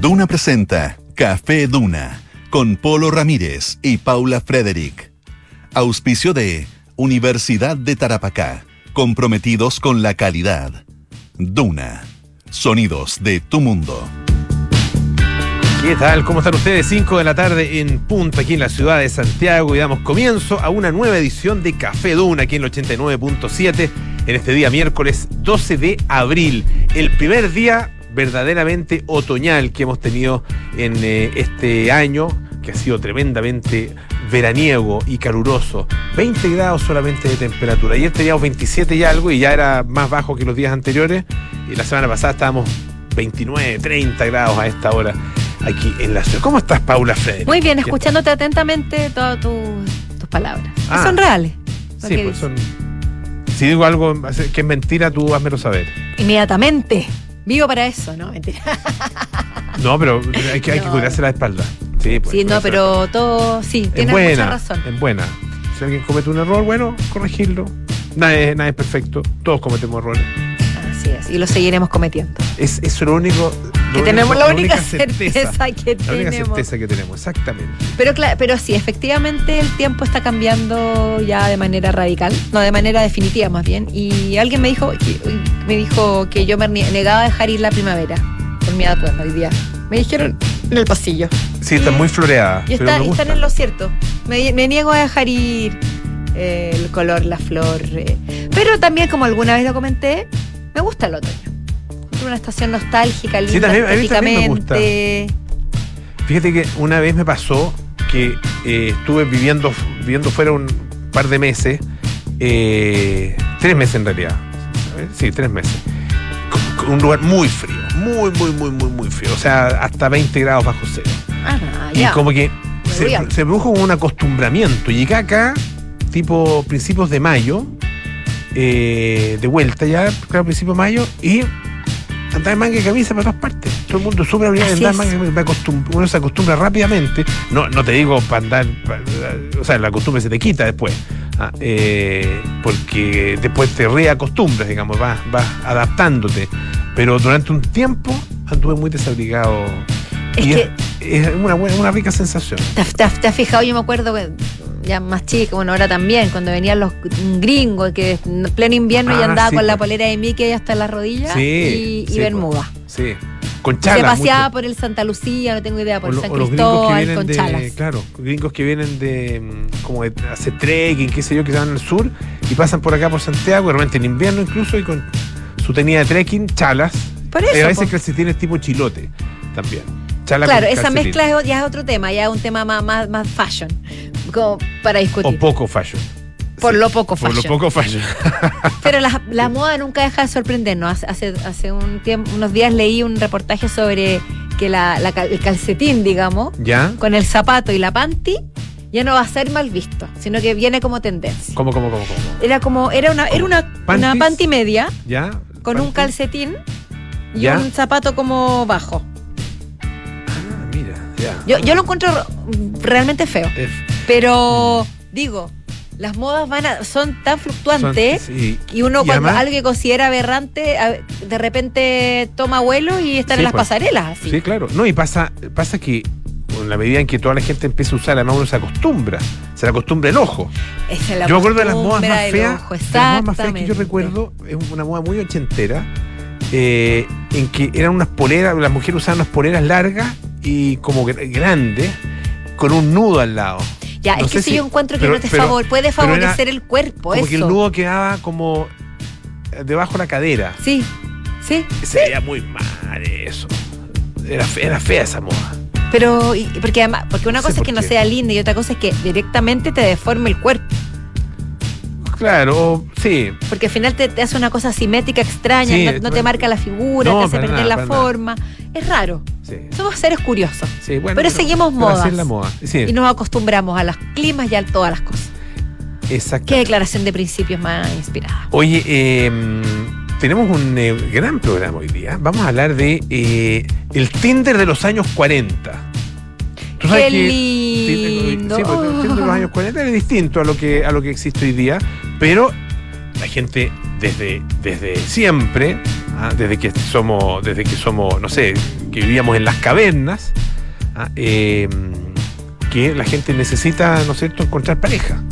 Duna presenta Café Duna con Polo Ramírez y Paula Frederick. Auspicio de Universidad de Tarapacá, comprometidos con la calidad. Duna, sonidos de tu mundo. ¿Qué tal? ¿Cómo están ustedes? 5 de la tarde en punto aquí en la ciudad de Santiago y damos comienzo a una nueva edición de Café Duna aquí en el 89.7 en este día miércoles 12 de abril, el primer día verdaderamente otoñal que hemos tenido en eh, este año, que ha sido tremendamente veraniego y caluroso. 20 grados solamente de temperatura. Ayer teníamos 27 y algo y ya era más bajo que los días anteriores. Y la semana pasada estábamos 29, 30 grados a esta hora aquí en la ciudad. ¿Cómo estás, Paula Frederick? Muy bien, escuchándote atentamente todas tus palabras. Ah. son reales. Sí, pues son. Si digo algo que es mentira, tú házmelo saber. Inmediatamente. Vivo para eso, ¿no? Mentira. No, pero hay que, hay que cuidarse la espalda. Sí, pues, sí no, pero todo. Sí, tienes mucha razón. Es buena. Si alguien comete un error, bueno, corregirlo. Nada es, nada es perfecto. Todos cometemos errores. Así es. Y lo seguiremos cometiendo. Es, es lo único que tenemos la, única, certeza, que tenemos. La única certeza que tenemos, exactamente. Pero, pero sí, efectivamente el tiempo está cambiando ya de manera radical, no de manera definitiva más bien. Y alguien me dijo, me dijo que yo me negaba a dejar ir la primavera por mi atuendo hoy día. Me dijeron en el pasillo. Sí, está muy floreada. Y está, están en lo cierto. Me, niego a dejar ir el color, la flor. Eh. Pero también, como alguna vez lo comenté, me gusta el otoño una estación nostálgica, linda, sí, también, me gusta. Fíjate que una vez me pasó que eh, estuve viviendo, viviendo fuera un par de meses, eh, tres meses en realidad, sí, tres meses, un lugar muy frío, muy, muy, muy, muy, muy frío, o sea, hasta 20 grados bajo cero. Ah, y como que se, se, produjo un acostumbramiento. Llegué acá, tipo principios de mayo, eh, de vuelta ya, claro, principios de mayo, y andar en manga y camisa para todas partes. Todo el mundo sube a andar manga y camisa. Uno se acostumbra rápidamente. No, no te digo para andar, o sea, la costumbre se te quita después. Ah, eh, porque después te reacostumbras, digamos, vas, vas adaptándote. Pero durante un tiempo anduve muy desabrigado. Es y que es, una, una rica sensación. ¿Te, has fijado? Yo me acuerdo ya más chico, bueno, ahora también, cuando venían los gringos, que en pleno invierno ya ah, andaba con la pues. polera de Mickey hasta las rodillas y, y Bermuda. Pues. Sí. Con chalas. Se paseaba por el Santa Lucía, no tengo idea, por el San Cristóbal, con chalas. Claro, gringos que vienen de mm, como de hacer trekking, qué sé yo, que se van al sur y pasan por acá por Santiago, realmente en invierno incluso, y con su tenida de trekking, chalas. Por eso, eh, a veces que tienes tipo chilote también. Claro, esa mezcla ya es otro tema, ya es un tema más, más, más fashion como para discutir. O poco fashion. Por lo poco fashion. Por lo poco fashion. Pero la, moda nunca deja de sorprendernos. Hace, hace un tiempo, unos días leí un reportaje sobre que la, el calcetín, digamos, ¿Ya? con el zapato y la panty, ya no va a ser mal visto, sino que viene como tendencia. ¿Cómo, cómo, cómo, cómo? Era como, era una, era una, una panty media, ¿Ya? con un calcetín y un zapato como bajo. Yo, yo lo encuentro realmente feo. Pero digo, las modas van a, son tan fluctuantes y uno cuando algo que considera aberrante de repente toma vuelo y está en las pues. pasarelas así. Sí, claro. No, y pasa, pasa que en la medida en que toda la gente empieza a usar la mano se acostumbra, se le acostumbra el ojo. yo me acuerdo de las modas más feas, las más feas que yo recuerdo, es una moda muy ochentera, eh, en que eran unas poleras, las mujeres usaban unas poleras largas y como grandes, con un nudo al lado. Ya, es que si, yo encuentro que no te favor, puede favorecer el cuerpo, como que el nudo quedaba como debajo de la cadera. Sí, sí. Se veía muy mal eso. Era, era fea esa moda. Pero, porque además, porque una cosa es que no sea linda y otra cosa es que directamente te deforme el cuerpo. Claro, sí. Porque al final te, hace una cosa simétrica extraña, no, te marca la figura, te hace perder la forma. Es raro. Somos seres curiosos. pero, seguimos modas. Y nos acostumbramos a los climas y a todas las cosas. Exacto. Qué declaración de principios más inspirada. Oye, em, tenemos un eh, gran programa hoy día. Vamos a hablar de eh, el Tinder de los años 40. ¿Tú sabes Qué lindo. Sí, de los años 40 es distinto a lo que, a lo que existe hoy día, pero la gente desde, desde siempre ¿ah? desde que somos, desde que somos, no sé, que vivíamos en las cavernas, ¿ah? eh, que la gente necesita, ¿no es cierto?, encontrar pareja.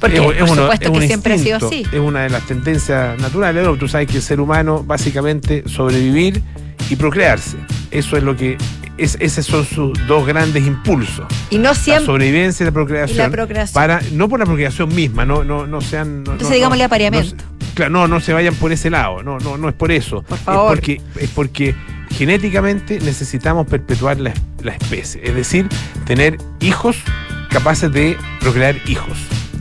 Porque Es- por es uno- supuesto es que siempre ha sido instinto, así. Es una de las tendencias naturales. ¿no? Tú sabes que el ser humano, básicamente, sobrevivir y procrearse. Eso es lo que. Es, esos son sus dos grandes impulsos. Y no La siempre. sobrevivencia y la procreación. Y la procreación. Para, no por la procreación misma, no, no, no sean. no- Entonces no- digámosle apareamiento. claro, no, no se vayan por ese lado. No, no, no es por eso. Por favor. Es porque, es porque genéticamente necesitamos perpetuar la, la especie. Es decir, tener hijos capaces de procrear hijos,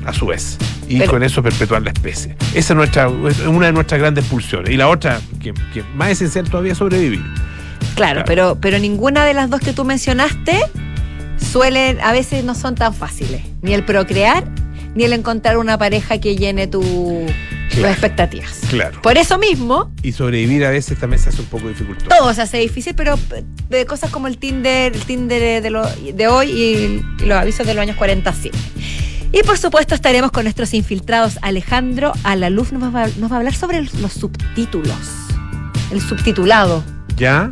a su vez. Y Pero- con eso perpetuar la especie. Esa es, nuestra, es una de nuestras grandes pulsiones. Y la otra, que, que más esencial todavía, es sobrevivir. Claro, Claro. Pero, pero ninguna de las dos que tú mencionaste suelen, a veces no son tan fáciles. Ni el procrear, ni el encontrar una pareja que llene tu, tus expectativas. Claro. Por eso mismo, Y sobrevivir a veces también se hace un poco dificultoso. todo se hace difícil, pero de cosas como el Tinder, el Tinder de, lo- de hoy y, y los avisos de los años 40 sí. Y por supuesto estaremos con nuestros infiltrados. Alejandro Alaluz nos va, nos va a hablar sobre los subtítulos. El subtitulado. ¿Ya?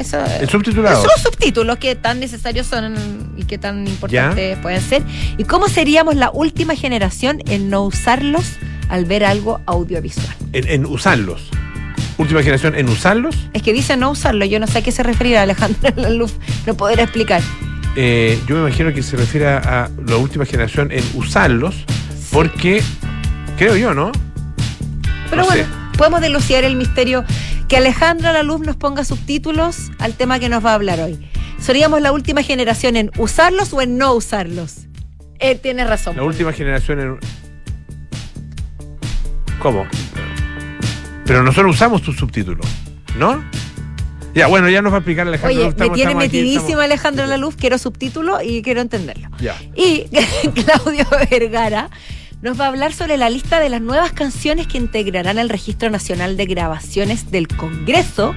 Eso, El subtitulado. Son los subtítulos que tan necesarios son y que tan importantes pueden ser. ¿Y cómo seríamos la última generación en no usarlos al ver algo audiovisual? En, en usarlos. Última generación en usarlos. Es que dice no usarlo, yo no sé a qué se refiere Alejandro Laluf, no poder explicar. Eh, yo me imagino que se refiere a, la última generación en usarlos, porque creo yo, ¿no? Pero No bueno, sé. podemos delucidar el misterio que Alejandro Laluf nos ponga subtítulos al tema que nos va a hablar hoy. ¿Seríamos la última generación en usarlos o en no usarlos? Él tiene razón. La última generación en. ¿Cómo? Pero nosotros usamos tus subtítulos, ¿no? Ya, bueno, ya nos va a explicar Alejandro. Oye, me tiene aquí, metidísimo estamos- Alejandro Laluf, quiero subtítulo y quiero entenderlo. Ya. Y Claudio Vergara nos va a hablar sobre la lista de las nuevas canciones que integrarán el Registro Nacional de Grabaciones del Congreso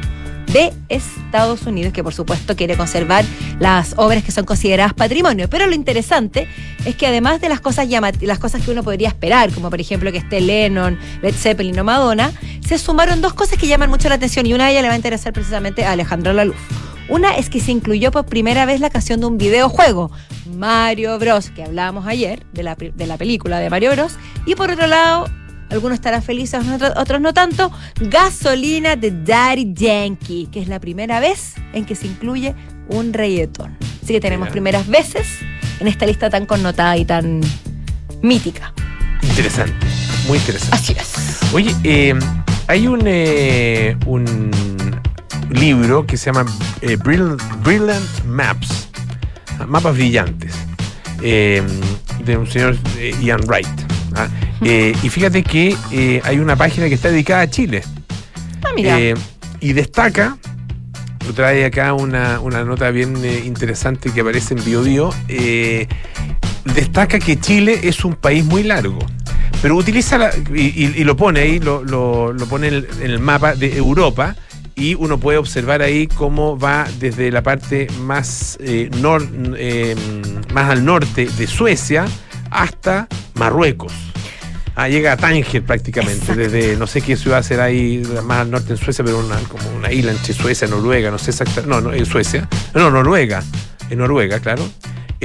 de Estados Unidos, que por supuesto quiere conservar las obras que son consideradas patrimonio. Pero lo interesante es que además de las cosas las cosas que uno podría esperar, como por ejemplo que esté Lennon, Led Zeppelin o Madonna, se sumaron dos cosas que llaman mucho la atención y una de ellas le va a interesar precisamente a Alejandro Laluf. Una es que se incluyó por primera vez la canción de un videojuego, Mario Bros, que hablábamos ayer, de la, de la película de Mario Bros. Y por otro lado, algunos estarán felices, otros- otros no tanto, Gasolina de Daddy Yankee, que es la primera vez en que se incluye un reggaetón. Así que tenemos primeras veces en esta lista tan connotada y tan mítica. Interesante, muy interesante. Así es. Oye, eh, hay un, eh, un libro que se llama eh, Brill- Brilliant Maps, mapas brillantes, eh, de un señor eh, Ian Wright. ah. Eh, y fíjate que hay una página que está dedicada a Chile. Ah, mira. Y destaca, trae acá una, una nota bien interesante que aparece en BioBio, eh, destaca que Chile es un país muy largo. Pero utiliza la, y, y- y lo pone ahí, lo, lo- lo pone en el, en el mapa de Europa y uno puede observar ahí cómo va desde la parte más, eh, nor- eh, más al norte de Suecia hasta Marruecos. Ah, llega a Tánger prácticamente, Exacto. desde no sé qué ciudad será ahí, más al norte en Suecia, pero una, como una isla entre Suecia y Noruega, no sé exactamente, no, no, en Suecia, no, Noruega, en Noruega, claro,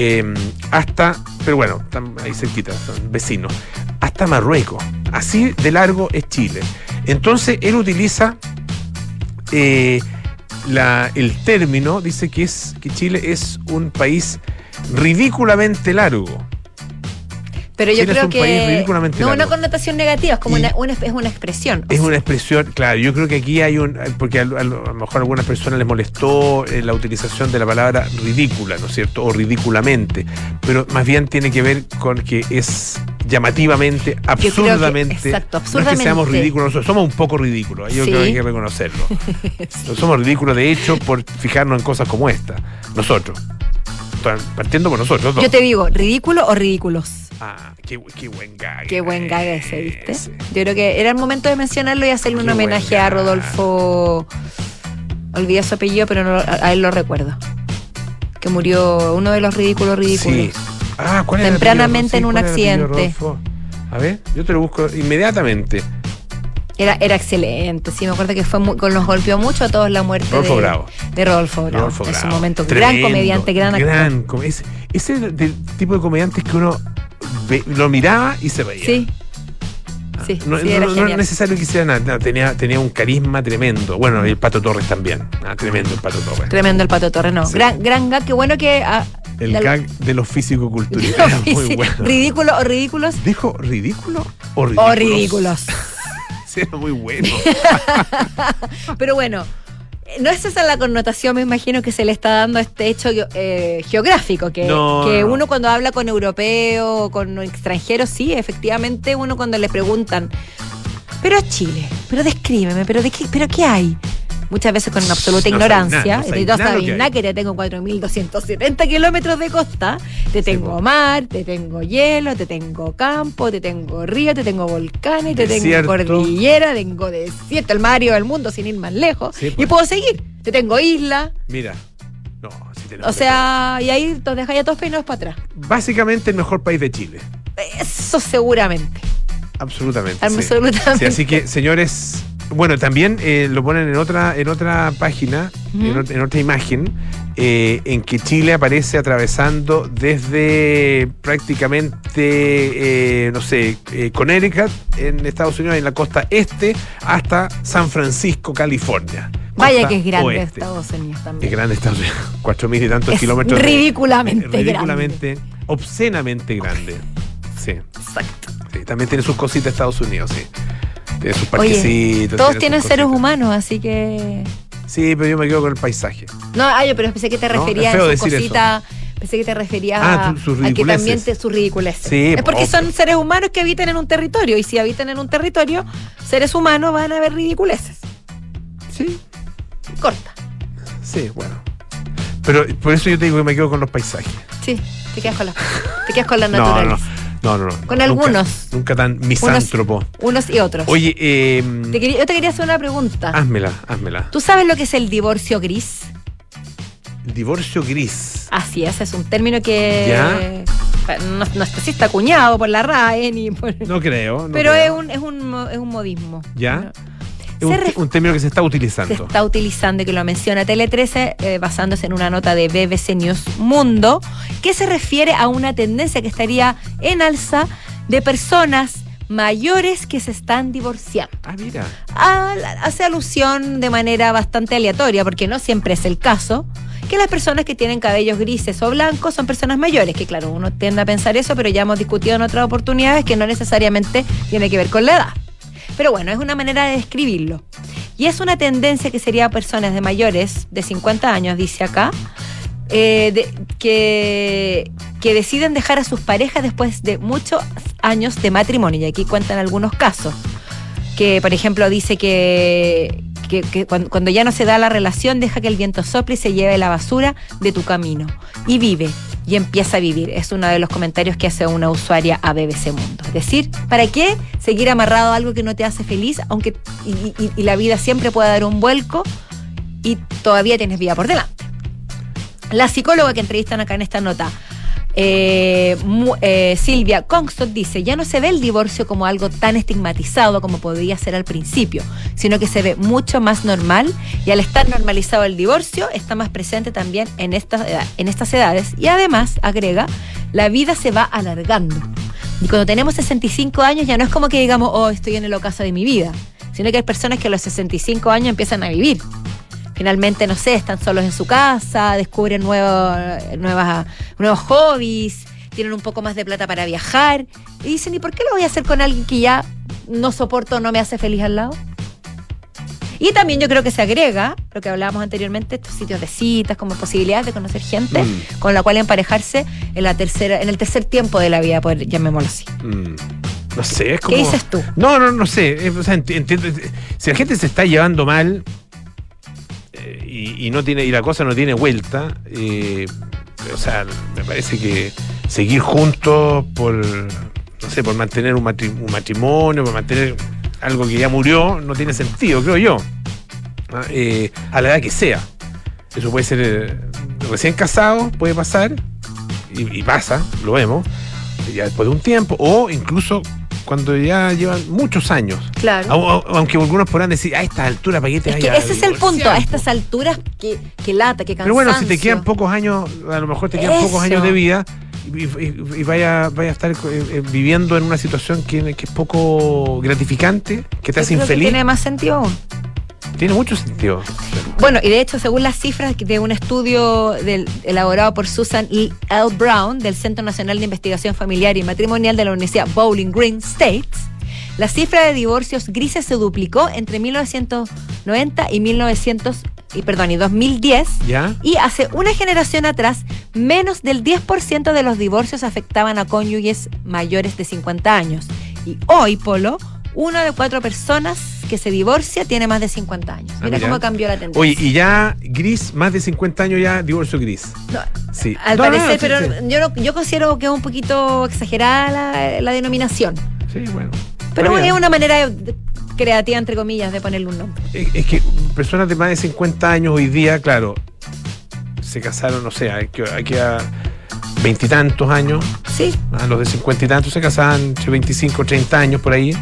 Eh, hasta, pero bueno, están ahí cerquita, son vecinos, hasta Marruecos, así de largo es Chile. Entonces él utiliza eh, la- el término, dice que, es, que Chile es un país ridículamente largo. Pero yo creo un país que ridículamente no una largo. connotación negativa, es como una, una- es una expresión. Es una expresión, claro, yo creo que aquí hay un, porque a, lo a lo mejor a algunas personas les molestó eh, la utilización de la palabra ridícula, ¿no es cierto? O ridículamente, pero más bien tiene que ver con que es llamativamente, que- absurdamente, exacto, no es que seamos absurdamente. ridículos, nosotros somos un poco ridículos, yo Sí. creo que hay que reconocerlo. Somos ridículos de hecho por fijarnos en cosas como esta, nosotros. Partiendo por nosotros dos. Yo te digo, ¿ridículo o ridículos? Ah, qué, qué buen gag. Qué buen gag ese, ¿viste? ese. Yo creo que era el momento de mencionarlo y hacerle un Qué homenaje a. Rodolfo. Olvidé su apellido, pero no, a él lo recuerdo. Que murió uno de los ridículos ridículos. Sí. Ah, ¿cuál era el Tempranamente en un ¿cuál era el apellido, accidente. A ver, yo te lo busco inmediatamente. Era, era excelente, sí, me acuerdo que fue muy, con los golpeó mucho a todos la muerte Rodolfo de, Bravo. de Rodolfo Bravo. Rodolfo en su momento, Tremendo, gran comediante, gran actor. gran ese, ese es del tipo de comediantes que uno ve- lo miraba y se reía. Sí. Sí, No, sí, no- era no genial. es necesario que hiciera nada, no, tenía, tenía un carisma tremendo. Bueno, el Pato Torres también. Ah, tremendo el Pato Torres. Tremendo el Pato Torres, no. Sí. Gran, gran gag, qué bueno que... ah, El gag de los físico-culturistas muy bueno. Ridículo o ridículos ¿Dijo ridículo o ridículos? o ridículos. Sí, era muy bueno. Pero bueno, no es esa la connotación, me imagino, que se le está dando a este hecho eh, geográfico, que, No, que no. uno cuando habla con europeos o con extranjeros, sí, efectivamente, uno cuando le preguntan, pero Chile, pero descríbeme, pero de qué, pero qué hay. Muchas veces con una absoluta No ignorancia. sabes no sabes lo sabes que te tengo 4.270 kilómetros de costa. Te tengo mar, te tengo hielo, te tengo campo, te tengo río, te tengo volcanes, te Desierto. tengo cordillera, tengo desierto, el Mario del mundo sin ir más lejos. Sí, y puedo seguir. Te tengo isla. Mira. No, sí tenemos O sea, y ahí te dejáis a todos peinados para atrás. Básicamente el mejor país de Chile. Eso seguramente. Absolutamente. sí. Absolutamente. Sí, así que, señores, bueno, también eh, lo ponen en otra, en otra página, en, ot- en otra imagen, eh, en que Chile aparece atravesando desde prácticamente, eh, no sé, eh, Connecticut, en Estados Unidos, en la costa este, hasta San Francisco, California. Vaya que es grande oeste. Estados Unidos Es también. grande Estados Unidos, cuatro mil y tantos Es kilómetros. de- ridículamente grande. ridículamente, obscenamente grande. Sí. Exacto. Sí, también tiene sus cositas Estados Unidos, sí. Tiene sus Oye, parquecitos. todos tiene tienen seres cositas. humanos, así que. Sí, pero yo me quedo con el paisaje. No, ah, yo, pero pensé que te No, referías feo a sus cositas. Pensé que te referías Ah, a, que también te, sus ridiculeces. Sí, es porque obvio. son seres humanos que habitan en un territorio. Y si habitan en un territorio, seres humanos van a ver ridiculeces. Sí, Corta. sí, bueno. Pero por eso yo te digo que me quedo con los paisajes. Sí, te quedas con la, te quedas con la No, no, naturaleza. No, no, no. Con nunca- algunos. Nunca tan misántropo. Unos y otros. Oye, eh, Te quería- yo te quería hacer una pregunta. házmela, házmela. ¿Tú sabes lo que es el divorcio gris? Divorcio gris. Así es, es un término que Ya. no, no sé si está acuñado por la RAE ni por... No creo. no pero creo. es un, es, un, es un modismo. Ya. Es un, se término que se está Se utilizando. está utilizando y que lo menciona Tele 13 eh, basándose en una nota de BBC News Mundo que se refiere a una tendencia que estaría en alza de personas mayores que se están divorciando. Ah, mira. a- hace alusión de manera bastante aleatoria, porque no siempre es el caso, que las personas que tienen cabellos grises o blancos son personas mayores, que claro, uno tiende a pensar eso, pero ya hemos discutido en otras oportunidades que no necesariamente tiene que ver con la edad. Pero bueno, es una manera de describirlo. Y es una tendencia que sería personas de mayores, de 50 años, dice acá, eh, que, que deciden dejar a sus parejas después de muchos años de matrimonio. Y aquí cuentan algunos casos que por ejemplo dice que, que- que cuando, cuando ya no se da la relación, deja que el viento sople y se lleve la basura de tu camino. Y vive, y empieza a vivir. Es uno de los comentarios que hace una usuaria a BBC Mundo. Es decir, ¿para qué seguir amarrado a algo que no te hace feliz, aunque y, la vida siempre pueda dar un vuelco y todavía tienes vida por delante? La psicóloga que entrevistan acá en esta nota, eh, eh, Silvia Kongstott dice, ya no se ve el divorcio como algo tan estigmatizado como podría ser al principio, sino que se ve mucho más normal y al estar normalizado el divorcio está más presente también en estas, edad- en estas edades y además, agrega, la vida se va alargando. Y cuando tenemos 65 años ya no es como que digamos, oh, estoy en el ocaso de mi vida, sino que hay personas que a los 65 años empiezan a vivir finalmente, no sé, están solos en su casa, descubren nuevos, nuevas, nuevos hobbies, tienen un poco más de plata para viajar y dicen, ¿y por qué lo voy a hacer con alguien que ya no soporto no me hace feliz al lado? Y también yo creo que se agrega, lo que hablábamos anteriormente, estos sitios de citas como posibilidades de conocer gente Mm. con la cual emparejarse en la tercera, en el tercer tiempo de la vida, por llamémoslo así. Mm, No sé, es como. ¿Qué dices tú? No, no, no sé. Eh, o sea, enti- entiendo. Si la gente se está llevando mal y, no tiene y la cosa no tiene vuelta, o sea, me parece que seguir juntos por, no sé, por mantener un, matri- un matrimonio, por mantener algo que ya murió, no tiene sentido, creo yo. Eh, a la edad que sea. Eso puede ser eh, recién casado, puede pasar, y pasa, lo vemos, ya después de un tiempo, o incluso cuando ya llevan muchos años. Claro. Au- au- Aunque algunos podrán decir, a esta altura, ¿para qué te Es que ese es el punto. A po?" estas alturas, que, que lata, que Pero bueno, si te cansancio. quedan pocos años, a lo mejor te quedan pocos años de vida y, y- y vaya, vaya a estar eh, eh, viviendo en una situación que, que es poco gratificante, que te Yo hace creo que infeliz. Tiene más sentido. Tiene mucho sentido. Bueno, y de hecho, según las cifras de un estudio del- elaborado por Susan. L. Brown del Centro Nacional de Investigación Familiar y Matrimonial de la Universidad Bowling Green States, la cifra de divorcios grises se duplicó entre 1990 y 1900 y perdón, y 2010 ¿Ya? y hace una generación atrás, menos del 10% de los divorcios afectaban a cónyuges mayores de 50 años. Y hoy, Polo, una de cuatro personas que se divorcia tiene más de 50 años. Ah, Mira, cómo cambió la tendencia. Oye, y ya gris, más de 50 años ya divorcio gris. No, Sí. al No, no, parecer, sí, pero sí. Yo, no- yo considero que es un poquito exagerada la, la denominación. Sí, bueno. Pero es una manera de- creativa, entre comillas, de ponerle un nombre. Es, es que personas de más de 50 años hoy día, claro, se casaron, no sé, hay que, hay que a veintitantos años, Sí, a los de cincuenta y tantos se casaban entre 25 30 años por ahí.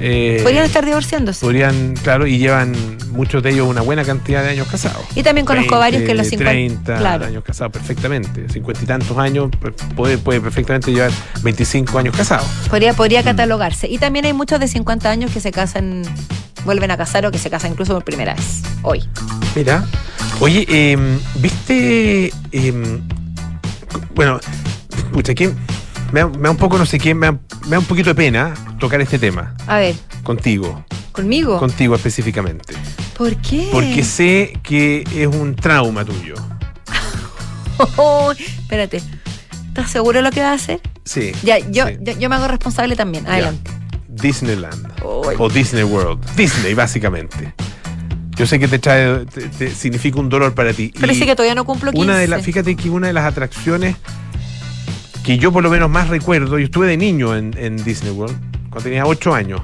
Eh, podrían estar divorciándose. podrían, claro, y llevan muchos de ellos una buena cantidad de años casados. Y también conozco 20, varios que los 50 30 claro. años casados perfectamente. 50 y tantos años pues, puede, puede perfectamente llevar 25 años casados. Podría, Mm. podría catalogarse. Y también hay muchos de 50 años que se casan, vuelven a casar o que se casan incluso por primera vez. Hoy. Mira, oye, em, ¿viste? em, bueno, pucha, ¿quién? Me da, me da un poco, no sé quién, me da, me da un poquito de pena tocar este tema A ver, contigo, ¿conmigo? contigo específicamente. ¿Por qué? Porque sé que es un trauma tuyo. Oh, espérate. ¿Estás seguro de lo que vas a hacer? Sí. Ya, yo, sí. yo, yo me hago responsable también. Adelante. Disneyland. O Disney World. Disney, básicamente. Yo sé que te trae, te- te significa un dolor para ti. Pero Y- sí que todavía no cumplo 15. Una de las, fíjate que una de las atracciones que yo por lo menos más recuerdo, yo estuve de niño en, en Disney World, cuando tenía 8 años.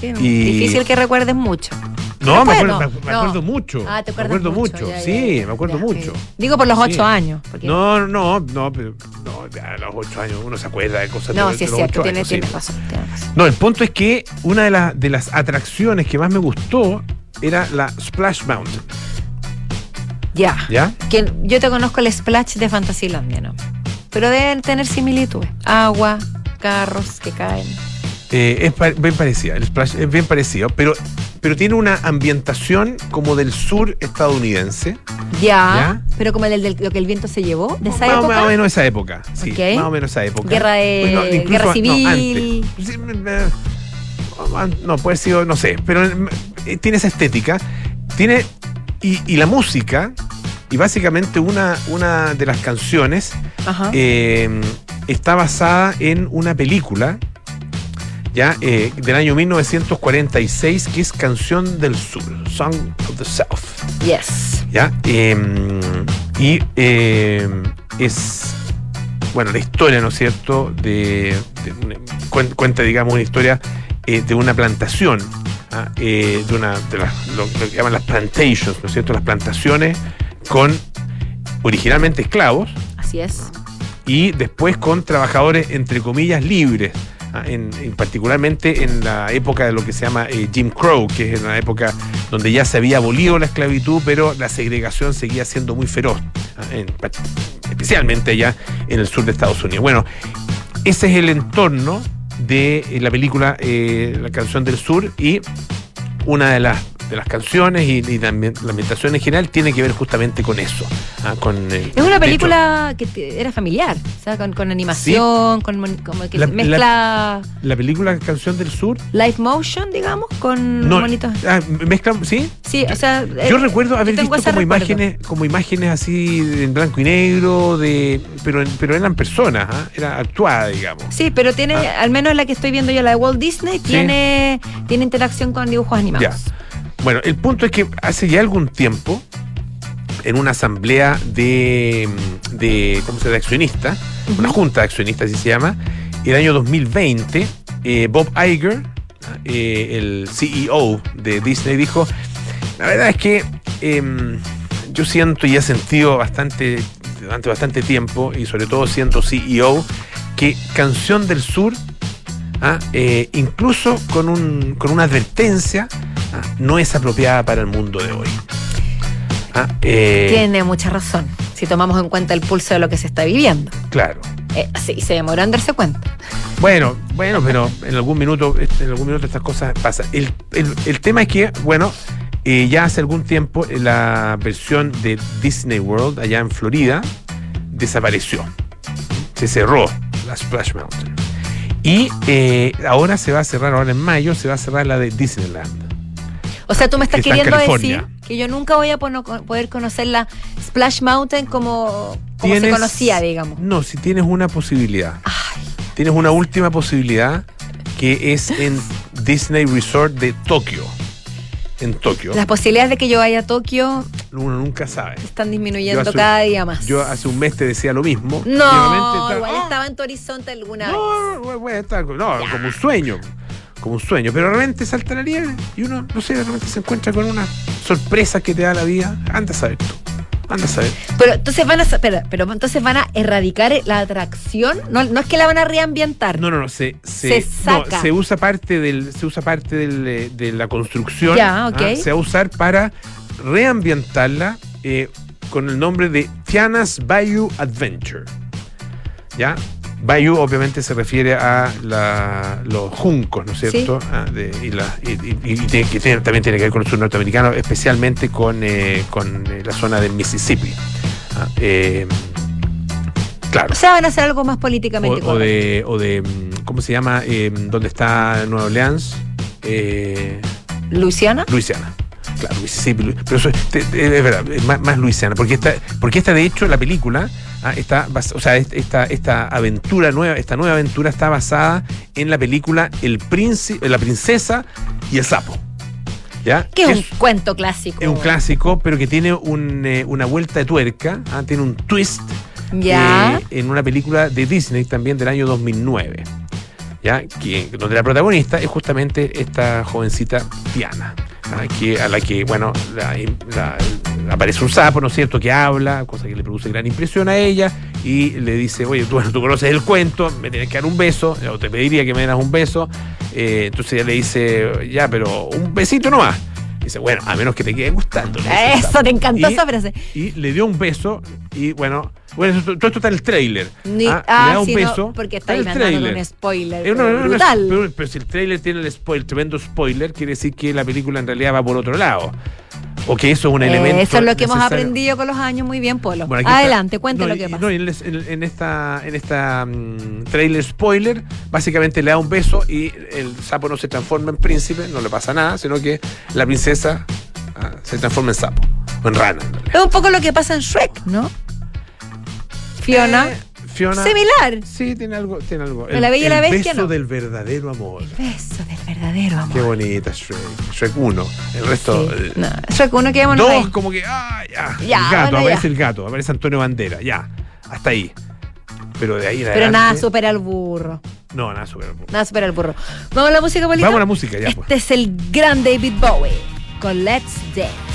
Sí, y- Difícil que recuerdes mucho. No, me acuerdo, me, me no. acuerdo mucho. Ah, te me acuerdo mucho, ya, ya, sí, ya, me acuerdo mucho. Digo por los Sí. ocho años. porque- No, no, no, pero no, a los 8 años uno se acuerda de cosas No, de, sí de es los cierto, ocho tiene, sí. tienes razón, tienes razón. No, el punto es que una de, las de las atracciones que más me gustó era la Splash Mountain, Ya. ¿ya? Que yo te conozco el splash de Fantasylandia, ¿no? Pero deben tener similitudes. Agua, carros que caen. Eh, es pa- bien parecida, el Splash es bien parecido, pero, pero tiene una ambientación como del sur estadounidense. Ya. ¿Ya? Pero como el de lo que el viento se llevó, de esa más, época. más o menos esa época, sí, más o menos esa época. Guerra de- incluso- guerra no, civil. antes. Sí, me- me- an- no, puede ser, sido, no sé, pero eh, tiene esa estética, tiene y, y la música y básicamente una, una de las canciones eh, está basada en una película ya eh, del año 1946 que es Canción del Sur, Song of the South. yes. ¿ya? Eh, y eh, es, bueno, la historia, ¿no es cierto?, de, de cuenta, digamos, una historia eh, de una plantación, ¿ah? De una, de las, lo, lo que llaman las plantations, ¿no es cierto?, las plantaciones con originalmente esclavos Así es. y después con trabajadores, entre comillas, libres. ¿ah? En, en particularmente en la época de lo que se llama eh, Jim Crow, que es una época donde ya se había abolido la esclavitud, pero la segregación seguía siendo muy feroz, ¿ah? En especialmente allá en el sur de Estados Unidos. Bueno, ese es el entorno de la película eh, La canción del sur y una de las de las canciones y, y la ambien- la ambientación en general tiene que ver justamente con eso. ¿ah? Con, eh, Es una hecho, película que te- era familiar, o sea, con, con animación, con como que La- mezcla La película Canción del Sur. live motion, digamos, con No, monitos. ah, mezcla, ¿sí? Sí, o sea, Yo eh, recuerdo haber visto como recuerdo. imágenes, como imágenes así en blanco y negro, de, pero, pero eran personas, ¿ah? era actuada, digamos. Sí, pero tiene, al menos la que estoy viendo yo, la de Walt Disney, tiene, tiene interacción con dibujos animados. Ya. Bueno, el punto es que hace ya algún tiempo, en una asamblea de, de ¿cómo se llama? de accionistas, una junta de accionistas así se llama, el año 2020, eh, Bob Iger, eh, el CEO de Disney, dijo, la verdad es que em, yo siento y he sentido bastante, durante bastante tiempo, y sobre todo siendo CEO, que Canción del Sur ¿ah? Eh, incluso con, un, con una advertencia, ¿ah? no es apropiada para el mundo de hoy. ¿Ah? Eh, Tiene mucha razón, si tomamos en cuenta el pulso de lo que se está viviendo. Claro. Eh, sí, se demoró en darse cuenta. Bueno, bueno, pero en algún minuto, en algún minuto estas cosas pasan. El, el, tema es que, bueno, eh, ya hace algún tiempo la versión de Disney World allá en Florida desapareció. Se cerró la Splash Mountain. Y eh, ahora se va a cerrar, ahora en mayo, se va a cerrar la de Disneyland. O sea, tú me estás queriendo decir que yo nunca voy a poder conocer la Splash Mountain como, se conocía, digamos. No, si tienes una posibilidad. Tienes una última posibilidad que es en Disney Resort de Tokio. En Tokio. Las posibilidades de que yo vaya a Tokio. Uno nunca sabe. Están disminuyendo cada día más. Yo hace un mes te decía lo mismo. No, igual estaba en tu horizonte alguna no, vez. No, no como un sueño como un sueño, pero realmente salta la liebre y uno, no sé, realmente se encuentra con una sorpresa que te da la vida. Anda a saber tú. Anda a saber. Pero entonces van a pero, pero entonces van a erradicar la atracción, no, no es que la van a reambientar. No, no, no, se, se, saca. se usa parte del, se usa parte del, eh, de la construcción. Ya. ¿ah? Se va a usar para reambientarla eh, con el nombre de Tiana's Bayou Adventure. ¿Ya? Bayou obviamente se refiere a los juncos, ¿no es cierto? Ah, y, que también tiene que ver con el sur norteamericano, especialmente con, eh, con eh, la zona del Mississippi. Ah, eh, claro. O sea, van a hacer algo más políticamente o, de, o de, mm, ¿cómo se llama? ¿Dónde está Nueva Orleans? ¿Luisiana? Luisiana. Claro, Mississippi. Pero eso es, verdad, más, más Luisiana. Porque esta, porque esta, de hecho, la película Ah, esta, o sea, esta, esta aventura nueva, esta nueva aventura está basada en la película El príncipe, La princesa y el sapo. ¿Ya? Que es, un cuento clásico. Es un clásico, pero que tiene eh, una vuelta de tuerca, ¿ah? tiene un twist. ¿Ya? Eh, en una película de Disney también del año 2009. ¿Ya? Que, donde la protagonista es justamente esta jovencita A la que, bueno, aparece un sapo, ¿no es cierto?, que habla, cosa que le produce gran impresión a ella, y le dice, oye, tú, tú conoces el cuento, me tienes que dar un beso, o te pediría que me dieras un beso. Eh, entonces ella le dice, ya, pero un besito nomás. Dice, bueno, a menos que te quede gustando. Eso, te encantó esa frase. Y le dio un beso y bueno, bueno, todo esto está en el trailer. ah, ah, le da un beso. porque está ahí mandando un spoiler. brutal. pero, si el trailer tiene el, spoiler, tremendo spoiler, quiere decir que la película en realidad va por otro lado. O que eso es un elemento. Eso es lo que hemos aprendido con los años muy bien, Polo. Adelante, cuéntelo lo que pasa. No, en, en, esta, en esta um, trailer spoiler, básicamente le da un beso y el sapo no se transforma en príncipe, no le pasa nada, sino que la princesa ah, se transforma en sapo. O en rana. es un poco lo que pasa en Shrek, ¿no? Fiona. Eh, Fiona. Similar. Sí, tiene algo. Tiene algo. El, la Bella y la Bestia. beso del verdadero amor. El beso del verdadero amor. Qué bonita Shrek. Shrek 1. El resto. Eh, no, Shrek 1 quedémonos Dos, como que. Ah, ya. ya el gato, aparece el gato, aparece Antonio Bandera. Ya. Hasta ahí. Pero de ahí en Pero nada supera al burro. No, nada supera al burro. Nada supera al burro. ¿Vamos a la música, Polito? Vamos a la música, ya. Este pues. es el gran David Bowie con Let's Dance.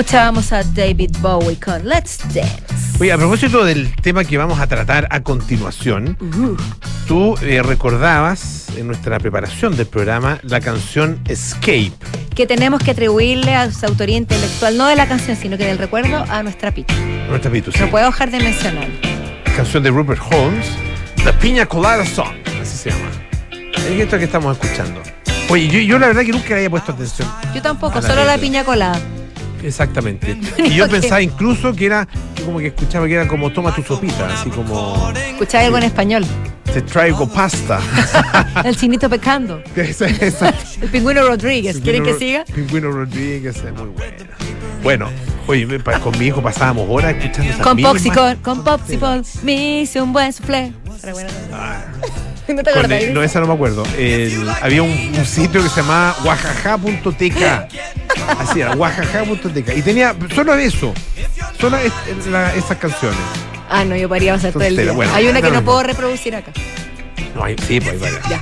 Escuchábamos a David Bowie con Let's Dance. Oye, a propósito del tema que vamos a tratar a continuación, Ujú. tú eh, recordabas en nuestra preparación del programa la canción Escape. Que tenemos que atribuirle a su autoría intelectual, no de la canción, sino que del recuerdo a nuestra pita. Nuestra Pitu, sí. No puedo dejar de mencionar. canción de Rupert Holmes, The Piña Colada Song, así se llama. Es esto que estamos escuchando. Oye, yo, yo la verdad que nunca le había puesto atención. Yo tampoco, la solo la piña colada. Exactamente. Y yo pensaba incluso que era que como que escuchaba que era como toma tu sopita, así como Escuchaba algo en español. te traigo pasta. El chinito pecando. El pingüino Rodríguez. ¿Quieren que siga? Pingüino Rodríguez es muy buena. Bueno, oye, con mi hijo pasábamos horas escuchando esa Con Popsicle, con Popsicle, me hice un buen soufflé. Ah, ¿No te acuerdas? el- no, esa no me acuerdo. El- había un, un sitio que se llamaba guajaja.tk. Así era, guajaja.tk. Y tenía solo eso. Solo es- la- esas canciones. Ah, no, yo podría pasar todo el día. bueno, Hay una que no mismo. puedo reproducir acá. No, hay, sí, pues hay varias. Ya.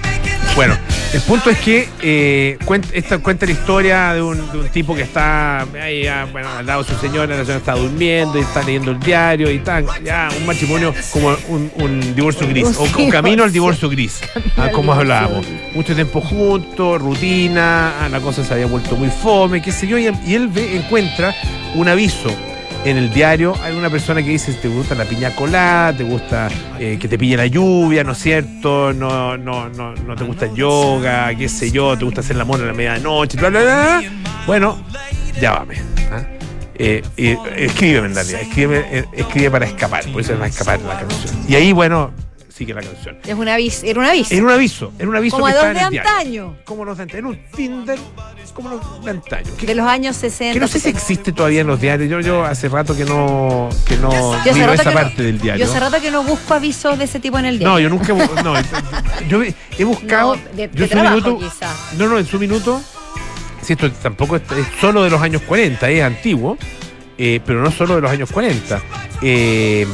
Bueno, el punto es que eh, cuenta, esta, cuenta la historia de un, de un tipo que está ahí, bueno, al lado de su señora, la señora está durmiendo y está leyendo el diario y está ya un matrimonio como un, un divorcio gris, o, camino al divorcio gris, ah, como hablábamos. Mucho tiempo juntos, rutina, ah, la cosa se había vuelto muy fome, qué sé yo, y, y él ve, encuentra un aviso en el diario hay una persona que dice te gusta la piña colada, te gusta eh, que te pille la lluvia, ¿no es cierto? No, no, no, no te gusta el yoga, qué sé yo, te gusta hacer la mona a la medianoche, bla, bla, bla. Bueno, llámame. ¿ah? Eh, eh, escríbeme en escríbeme, eh, escribe para escapar, por eso es para escapar la canción. Y ahí, bueno, sigue la canción. Es un aviso, era un aviso. Era un aviso, era un aviso Como que en de antaño. Como los de antaño, era un Tinder, como los de antaño. ¿Qué- De los años 60. que no sé si 70. existe todavía en los diarios. Yo, yo hace rato que no, que no Yo miro esa no- parte del diario. Yo hace rato que no busco avisos de ese tipo en el diario. No, yo nunca. No, yo he- buscado. No, de- yo de trabajo, minuto. No, no, en su minuto. Si esto tampoco es, es solo de los años 40, es antiguo, eh, pero no solo de los años 40, eh,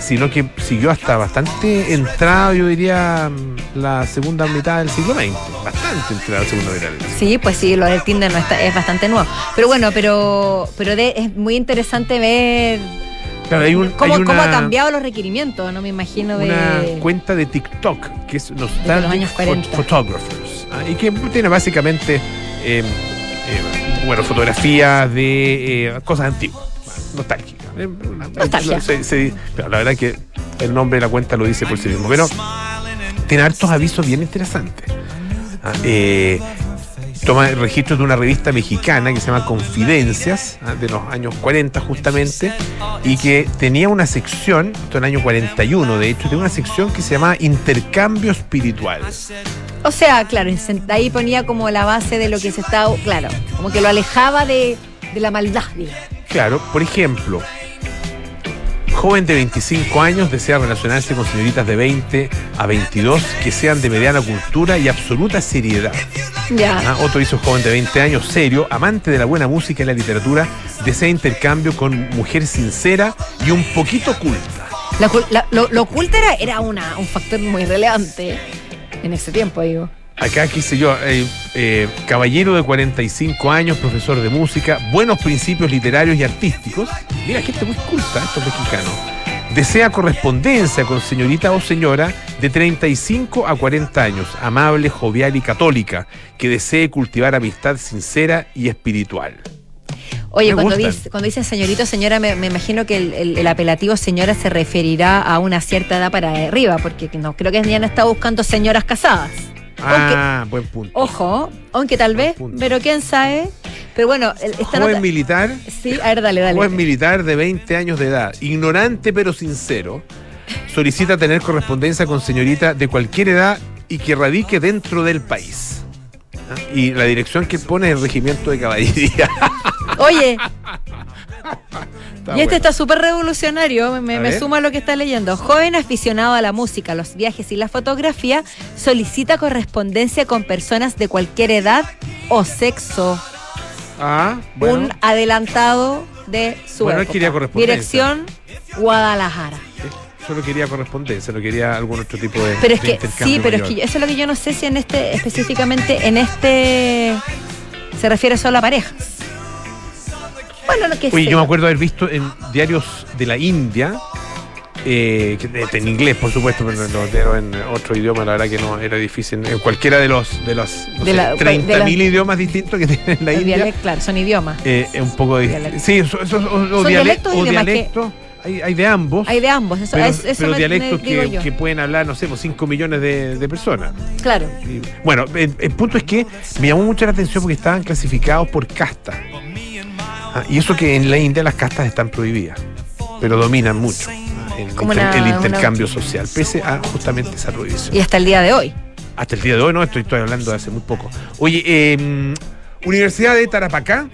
sino que siguió hasta bastante entrado, yo diría, la segunda mitad del siglo XX. Bastante entrado la segunda mitad del siglo Sí, pues sí, lo del Tinder no está, es bastante nuevo. Pero bueno, pero, pero de- es muy interesante ver Claro, hay un- cómo, hay cómo ha cambiado los requerimientos, no me imagino de... una cuenta de TikTok que es Nostalgic los años 40. Phot- Photographers ah, y que tiene básicamente eh, eh, bueno fotografías de eh, cosas antiguas ah, nostálgicas Nostalgia. se- se- pero la verdad que el nombre de la cuenta lo dice por sí mismo pero tiene hartos avisos bien interesantes Ah, eh, toma el registro de una revista mexicana que se llama Confidencias, ah, de los años 40 justamente, y que tenía una sección, esto en el año 41 de hecho, tenía una sección que se llamaba Intercambio Espiritual. O sea, claro, ahí ponía como la base de lo que se estaba, claro, como que lo alejaba de, de la maldad, digamos. Claro, por ejemplo, joven de 25 años desea relacionarse con señoritas de 20 a 22 que sean de mediana cultura y absoluta seriedad. Ya. Ah, Otro hizo joven de 20 años, serio, amante de la buena música y la literatura, desea intercambio con mujer sincera y un poquito culta. La lo, lo oculto era, era una, un factor muy relevante en ese tiempo, digo. Acá, qué sé yo, eh, eh, caballero de 45 años, profesor de música, buenos principios literarios y artísticos. Mira, gente muy culta, estos mexicanos. Desea correspondencia con señorita o señora de 35 a 40 años, amable, jovial y católica, que desee cultivar amistad sincera y espiritual. Oye, cuando, dice, cuando dicen señorito, señora, me, me imagino que el, el- el apelativo señora se referirá a una cierta edad para arriba, porque no creo que ya no está buscando señoras casadas. Ah, buen punto. Ojo, aunque tal vez, punto. pero quién sabe. Pero bueno, esta Joven nota- militar Sí, a ver, dale, dale. Joven militar de 20 años de edad, ignorante pero sincero, solicita tener correspondencia con señorita de cualquier edad y que radique dentro del país. ¿Ah? Y la dirección que pone es el regimiento de caballería. Oye, Está y este está súper revolucionario, me, me suma a lo que está leyendo. Joven aficionado a la música, los viajes y la fotografía, solicita correspondencia con personas de cualquier edad o sexo. Ah, bueno. Un adelantado de su Bueno, época. quería correspondencia. Dirección Guadalajara. Solo quería correspondencia, no quería algún otro tipo de. Pero es de que sí, pero es que eso es lo que yo no sé si en este específicamente en este se refiere solo a parejas. Bueno, lo que Oye, sea. yo me acuerdo haber visto en diarios de la India, eh, en inglés, por supuesto, pero diarios en otro idioma, la verdad que no era difícil. En cualquiera de los de los no De sé, la- de 30.000 la- idiomas distintos que tiene la India. dialecto, claro, son idiomas. eh, es un poco difícil. Sí, eso, eso- o, Son diale- dialectos o dialectos. Hay, hay de ambos. Hay de ambos, eso, pero, es- eso pero me- dialectos me que, pueden hablar, no sé, 5 millones de, de personas. Claro. Y, bueno, el, el punto es que me llamó mucho la atención porque estaban clasificados por casta. Ah, y eso que en la India las castas están prohibidas, pero dominan mucho ah, el, Como inter- una- el una- intercambio social, pese a justamente esa prohibición. Y hasta el día de hoy. Hasta el día de hoy, no, estoy, estoy hablando de hace muy poco. Oye, eh, Universidad de Tarapacá,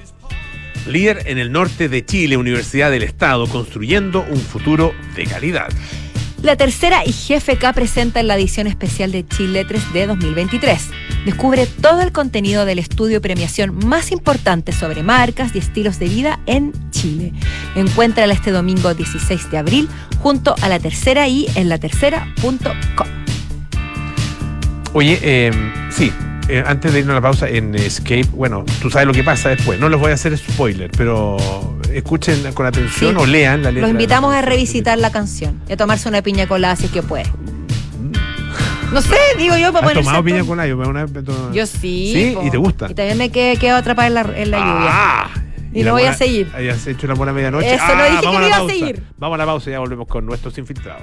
líder en el norte de Chile, Universidad del Estado, construyendo un futuro de calidad. La tercera y GFK presenta en la edición especial de Chile 3D 2023. Descubre todo el contenido del estudio y premiación más importante sobre marcas y estilos de vida en Chile. Encuéntrala este domingo 16 de abril junto a la tercera y en latercera.com. Oye, eh, sí, eh, antes de irnos a la pausa en Escape, bueno, tú sabes lo que pasa después. No les voy a hacer spoiler, pero escuchen con atención Sí. o lean la letra. Los invitamos a la- revisitar la canción y a tomarse una piña colada si es que puede. No sé, digo yo, para ¿Has ponerse tomado piña con ayo? Una vez to- Yo sí. ¿Sí? po. ¿Y te gusta? Y también me quedé, quedé atrapada en la, en la lluvia. Ah, Y la lo voy a seguir. Hayas hecho una buena medianoche. Eso, no Ah, dije que a iba a seguir. Vamos a la pausa y ya volvemos con nuestros infiltrados.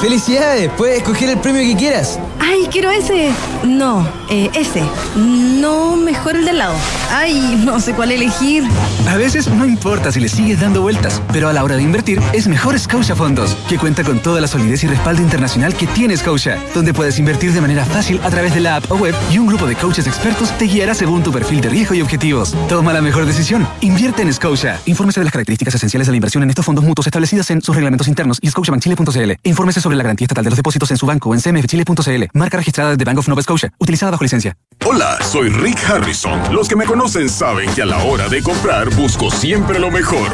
¡Felicidades! Puedes escoger el premio que quieras. Ay, quiero ese. No, eh, ese. No, mejor el del lado. Ay, no sé cuál elegir. A veces no importa si le sigues dando vueltas, pero a la hora de invertir es mejor Scotia Fondos, que cuenta con toda la solidez y respaldo internacional que tiene Scotia, donde puedes invertir de manera fácil a través de la app o web y un grupo de coaches expertos te guiará según tu perfil de riesgo y objetivos. Toma la mejor decisión. Invierte en Scotia. Infórmese de las características esenciales de la inversión en estos fondos mutuos establecidas en sus reglamentos internos y scotiabankchile.cl. Infórmese sobre la garantía estatal de los depósitos en su banco o en cmfchile.cl. Marca registrada de Bank of Nova Scotia, utilizada bajo licencia. Hola, soy Rick Harrison. Los que me conocen saben que a la hora de comprar busco siempre lo mejor.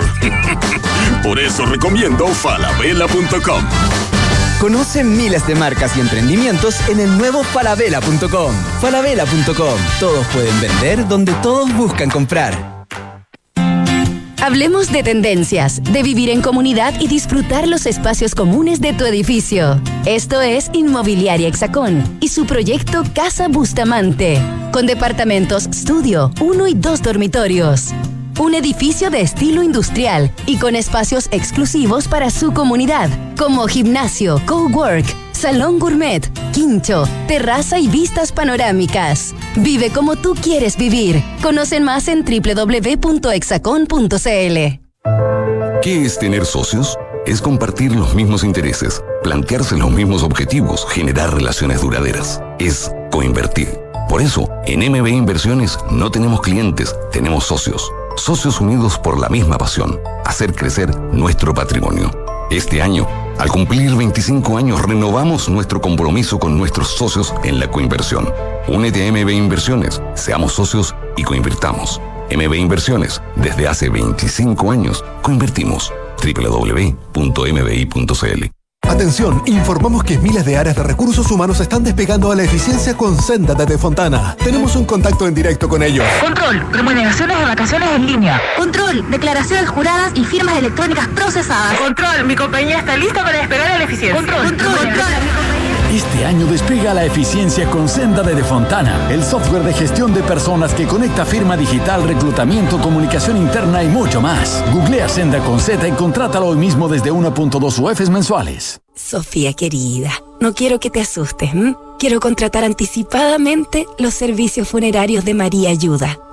Por eso recomiendo falabella.com. Conoce miles de marcas y emprendimientos en el nuevo falabella.com. Falabella.com. Todos pueden vender donde todos buscan comprar. Hablemos de tendencias, de vivir en comunidad y disfrutar los espacios comunes de tu edificio. Esto es Inmobiliaria Hexacón y su proyecto Casa Bustamante, con departamentos estudio, uno y dos dormitorios. Un edificio de estilo industrial y con espacios exclusivos para su comunidad, como gimnasio, cowork, salón gourmet, quincho, terraza y vistas panorámicas. Vive como tú quieres vivir. Conocen más en www.exacon.cl. ¿Qué es tener socios? Es compartir los mismos intereses, plantearse los mismos objetivos, generar relaciones duraderas. Es coinvertir. Por eso, en MB Inversiones no tenemos clientes, tenemos socios. Socios unidos por la misma pasión, hacer crecer nuestro patrimonio. Este año, al cumplir 25 años, renovamos nuestro compromiso con nuestros socios en la coinversión. Únete a MB Inversiones, seamos socios y coinvirtamos. MB Inversiones, desde hace 25 años, coinvertimos. www.mbi.cl Atención, informamos que miles de áreas de recursos humanos están despegando a la eficiencia con Senda desde Fontana. Tenemos un contacto en directo con ellos. Control, remuneraciones de vacaciones en línea. Control, declaraciones juradas y firmas electrónicas procesadas. Control, mi compañía está lista para esperar a la eficiencia. Control, control, Este año despega la eficiencia con Senda de Fontana, el software de gestión de personas que conecta firma digital, reclutamiento, comunicación interna y mucho más. Googlea Senda con Z y contrátalo hoy mismo desde 1.2 UFs mensuales. Sofía querida, no quiero que te asustes. Quiero contratar anticipadamente los servicios funerarios de María Ayuda.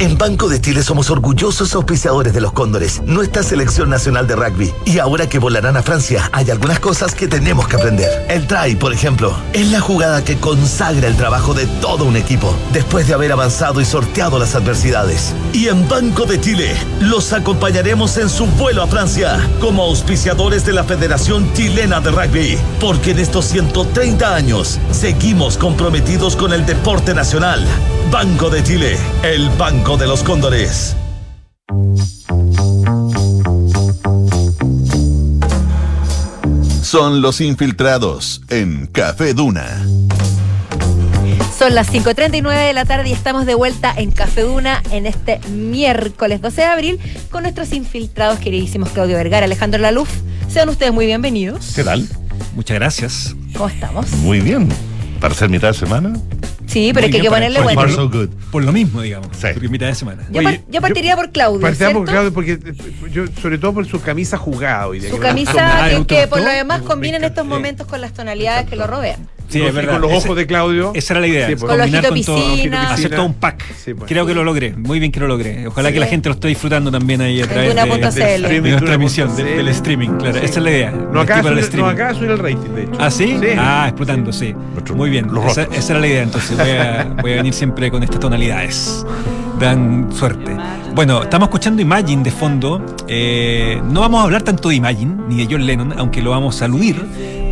En Banco de Chile somos orgullosos auspiciadores de los Cóndores, nuestra selección nacional de rugby. Y ahora que volarán a Francia, hay algunas cosas que tenemos que aprender. El try, por ejemplo, es la jugada que consagra el trabajo de todo un equipo, después de haber avanzado y sorteado las adversidades. Y en Banco de Chile, los acompañaremos en su vuelo a Francia, como auspiciadores de la Federación Chilena de Rugby. Porque en estos 130 años, seguimos comprometidos con el deporte nacional. Banco de Chile, el Banco de los Cóndores. Son los infiltrados en Café Duna. Son las 5.39 de la tarde y estamos de vuelta en Café Duna en este miércoles 12 de abril con nuestros infiltrados queridísimos Claudio Vergara, Alejandro Laluf. Sean ustedes muy bienvenidos. ¿Qué tal? Muchas gracias. ¿Cómo estamos? Muy bien. Para ser mitad de semana. Sí, pero hay que ponerle bueno. Por, so good. por lo mismo, digamos. Sí. Porque mitad de semana. Yo, par- yo partiría por Claudio. Partiría por. Claudio porque yo, sobre todo por su camisa jugada hoy día. Su que- camisa Ah, que, ¿te que por lo demás combina en estos momentos con las tonalidades que lo rodean. Sí, Con- es verdad. Con los Ese- ojos de Claudio. Esa era la idea. Sí, pues. Con los combinar ojitos todo, piscina. hacer todo un pack. Sí, pues. Creo que lo logré. Muy bien que lo logré. Ojalá Sí. que la gente lo esté disfrutando también ahí a través de, de Streaming, nuestra emisión, de- del streaming. Claro, esa es la idea. No para el subir, el rating, de hecho. ¿Ah, sí? Sí. Ah, explotando, sí. Nuestro- Muy bien. Esa, esa era la idea, entonces voy a, voy a venir siempre con estas tonalidades. Dan suerte. Bueno, estamos escuchando Imagine de fondo. Eh, no vamos a hablar tanto de Imagine, ni de John Lennon, aunque lo vamos a aludir,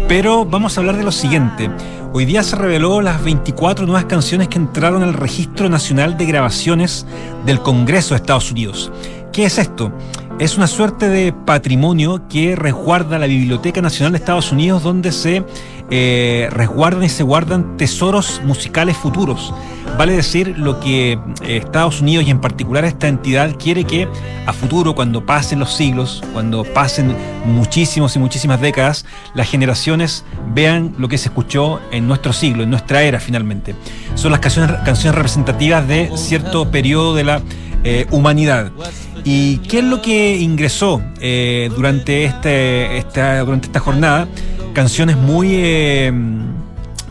pero vamos a hablar de lo siguiente. Hoy día se reveló las 24 nuevas canciones que entraron al Registro Nacional de Grabaciones del Congreso de Estados Unidos. ¿Qué es esto? Es una suerte de patrimonio que resguarda la Biblioteca Nacional de Estados Unidos donde se eh, resguardan y se guardan tesoros musicales futuros. Vale decir lo que eh, Estados Unidos y en particular esta entidad quiere que a futuro, cuando pasen los siglos, cuando pasen muchísimos y muchísimas décadas, las generaciones vean lo que se escuchó en nuestro siglo, en nuestra era finalmente. Son las canciones, canciones representativas de cierto periodo de la eh, humanidad. ¿Y qué es lo que ingresó eh, durante, este, esta, durante esta jornada? Canciones muy,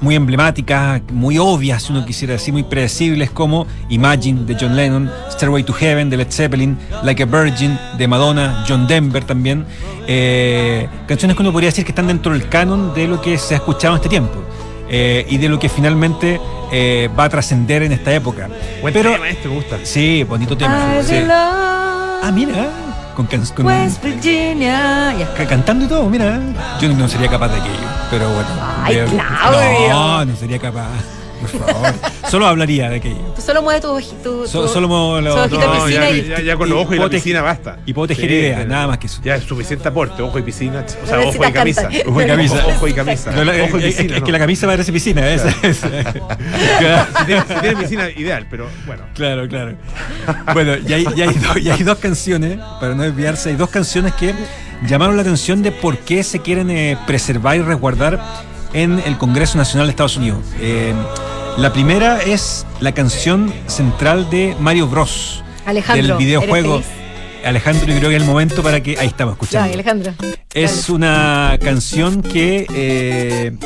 muy emblemáticas, muy obvias, si uno quisiera decir, muy predecibles, como Imagine de John Lennon, Stairway to Heaven de Led Zeppelin, Like a Virgin de Madonna, John Denver también. Eh, canciones que uno podría decir que están dentro del canon de lo que se ha escuchado en este tiempo. eh, y de lo que finalmente eh, va a trascender en esta época. Buen Pero, tema, este me gusta. Sí, bonito tema. Sí. Ah, mira, con, West Virginia. Ca- cantando y todo, mira. Yo no sería capaz de aquello, pero bueno. Ay, Claudio. No, no sería capaz. Por favor. Solo hablaría de aquello. Tú solo mueves tu ojito. So- solo muevo los- ojito No, piscina ya, y. ya, ya con los y ojos y la piscina basta. y puedo tejer Sí, ideas, sí. nada más que eso. Ya es suficiente aporte, ojo y piscina, o sea, ojo y camisa. Ojo y camisa. Ojo, y camisa. No, la- ojo y es- piscina. es, no. que la camisa parece piscina. esa es. Si tiene, si tiene piscina, ideal, pero bueno. Claro, claro. Bueno, y hay, y hay do- y hay dos canciones, para no desviarse, hay dos canciones que llamaron la atención de por qué se quieren eh, preservar y resguardar en el Congreso Nacional de Estados Unidos. Eh, la primera es la canción central de Mario Bros. Alejandro, del videojuego. ¿eres Alejandro, yo creo que es el momento para que. Ahí estamos Ya, escuchando. Alejandro. Es una canción que, eh,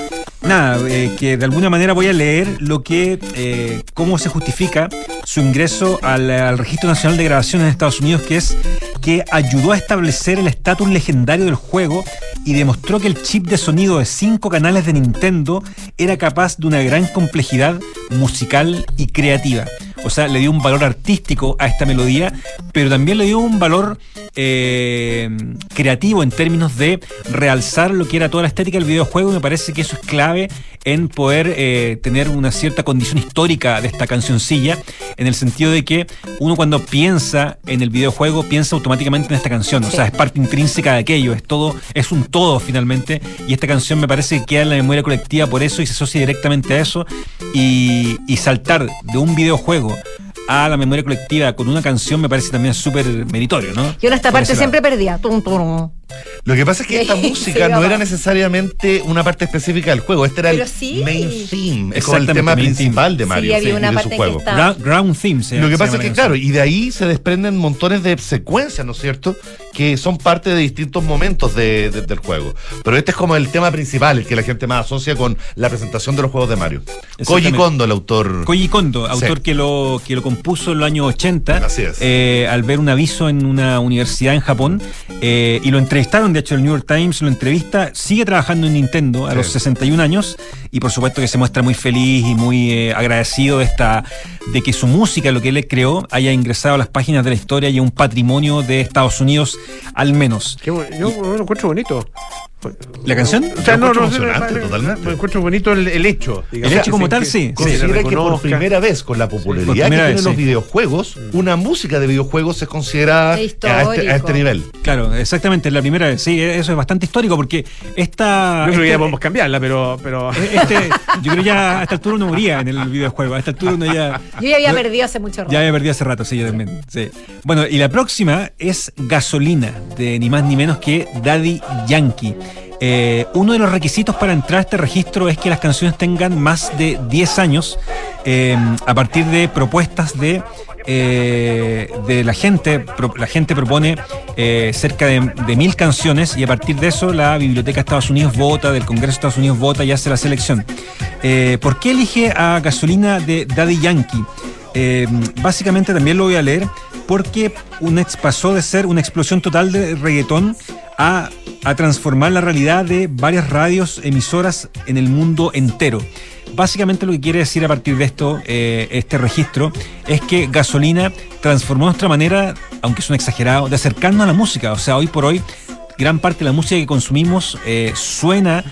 nada, eh, que de alguna manera voy a leer lo que, eh, cómo se justifica su ingreso al, al Registro Nacional de Grabaciones en Estados Unidos, que es que ayudó a establecer el estatus legendario del juego y demostró que el chip de sonido de cinco canales de Nintendo era capaz de una gran complejidad musical y creativa. O sea, le dio un valor artístico a esta melodía, pero también le dio un valor eh, creativo en términos de realzar lo que era toda la estética del videojuego. Y me parece que eso es clave en poder eh, tener una cierta condición histórica de esta cancioncilla, en el sentido de que uno cuando piensa en el videojuego piensa automáticamente en esta canción, o sea, es parte intrínseca de aquello, es todo, es un todo finalmente, y esta canción me parece que queda en la memoria colectiva por eso y se asocia directamente a eso, y, y saltar de un videojuego a la memoria colectiva con una canción me parece también súper meritorio, ¿no? Yo en esta Por parte siempre perdía. Tum, tum. Lo que pasa es que esta Sí, música sí, no era necesariamente una parte específica del juego. Este era Pero el sí. main theme. Es como el tema main principal de Mario había sí, una de parte su que juego. Ground, Theme se- Lo que se pasa es que, la claro, y de ahí se desprenden montones de secuencias, ¿no es cierto? Que son parte de distintos momentos de- de- del juego. Pero este es como el tema principal, el que la gente más asocia con la presentación de los juegos de Mario. Koji. Kondo, el autor. Koji Kondo, autor Sí. que, lo, que lo compuso en los años 80, Así es. eh, al ver un aviso en una universidad en Japón, eh, y lo entrevistaron, de hecho el New York Times lo entrevista, sigue trabajando en Nintendo a Sí. los 61 años, y por supuesto que se muestra muy feliz y muy eh, agradecido de, esta, de que su música, lo que él creó, haya ingresado a las páginas de la historia y a un patrimonio de Estados Unidos, al menos. Qué yo lo encuentro bonito. ¿La canción? O sea, Lo no, encuentro no, totalmente. Me encuentro bonito el, el hecho. digamos. El hecho como Sí, tal, que- sí. Considera que por primera vez, con la popularidad por que primera tienen vez, los sí. videojuegos, una música de videojuegos se considera a Es este, a este histórico. nivel. Claro, exactamente, es la primera vez. Sí, eso es bastante histórico porque esta. Yo creo que ya este- podemos cambiarla, pero. pero... Este, yo creo que ya a esta altura uno moría en el videojuego. A esta altura uno ya. Yo ya había perdido hace mucho rato. Ya había perdido hace rato, sí, yo también. Sí. Bueno, y la próxima es Gasolina, de ni más ni menos que Daddy Yankee. Eh, uno de los requisitos para entrar a este registro es que las canciones tengan más de 10 años eh, a partir de propuestas de, eh, de la gente. La gente propone eh, cerca de, mil canciones y a partir de eso la Biblioteca de Estados Unidos vota, del Congreso de Estados Unidos vota y hace la selección. Eh, ¿Por qué elige a Gasolina de Daddy Yankee? Básicamente también lo voy a leer porque un pasó de ser una explosión total de reggaetón a, a transformar la realidad de varias radios emisoras en el mundo entero. Básicamente lo que quiere decir a partir de esto, eh, este registro, es que Gasolina transformó nuestra manera, aunque suena exagerado, de acercarnos a la música. O sea, hoy por hoy, gran parte de la música que consumimos eh, suena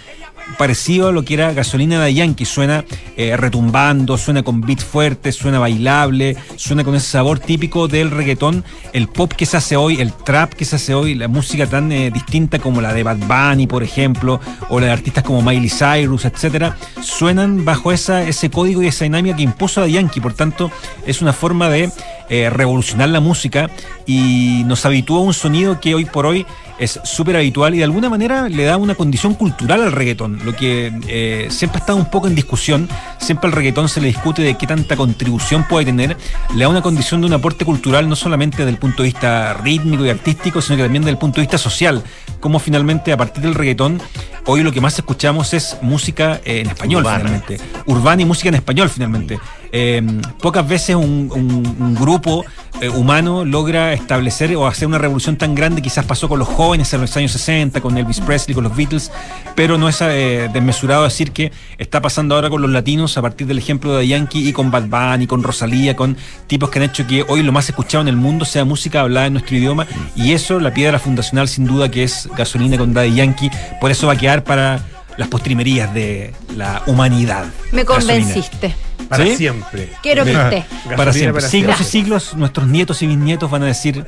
parecido a lo que era gasolina de Yankee. Suena eh, retumbando, suena con beat fuerte, suena bailable, suena con ese sabor típico del reggaetón, el pop que se hace hoy, el trap que se hace hoy, la música tan eh, distinta como la de Bad Bunny, por ejemplo, o la de artistas como Miley Cyrus, etcétera, suenan bajo esa, ese código y esa dinámica que impuso a Yankee. Por tanto, es una forma de eh, revolucionar la música y nos habitúa a un sonido que hoy por hoy es súper habitual y de alguna manera le da una condición cultural al reggaetón, lo que eh, siempre ha estado un poco en discusión, siempre al reggaetón se le discute de qué tanta contribución puede tener, le da una condición de un aporte cultural no solamente desde el punto de vista rítmico y artístico, sino que también desde el punto de vista social, como finalmente a partir del reggaetón hoy lo que más escuchamos es música eh, en español Urbana. finalmente, urbana y música en español finalmente. Eh, pocas veces un grupo eh, humano logra establecer o hacer una revolución tan grande, quizás pasó con los jóvenes en los años 60, con Elvis Presley, con los Beatles, pero no es eh, desmesurado decir que está pasando ahora con los latinos a partir del ejemplo de Yankee y con Bad Bunny, con Rosalía, con tipos que han hecho que hoy lo más escuchado en el mundo sea música hablada en nuestro idioma. Y eso, la piedra fundacional sin duda que es Gasolina con Daddy Yankee, por eso va a quedar para las postrimerías de la humanidad. Me Gasolina. convenciste. Para ¿Sí? siempre. Quiero que esté. Para siempre. para siglos siempre. y siglos, nuestros nietos y bisnietos van a decir,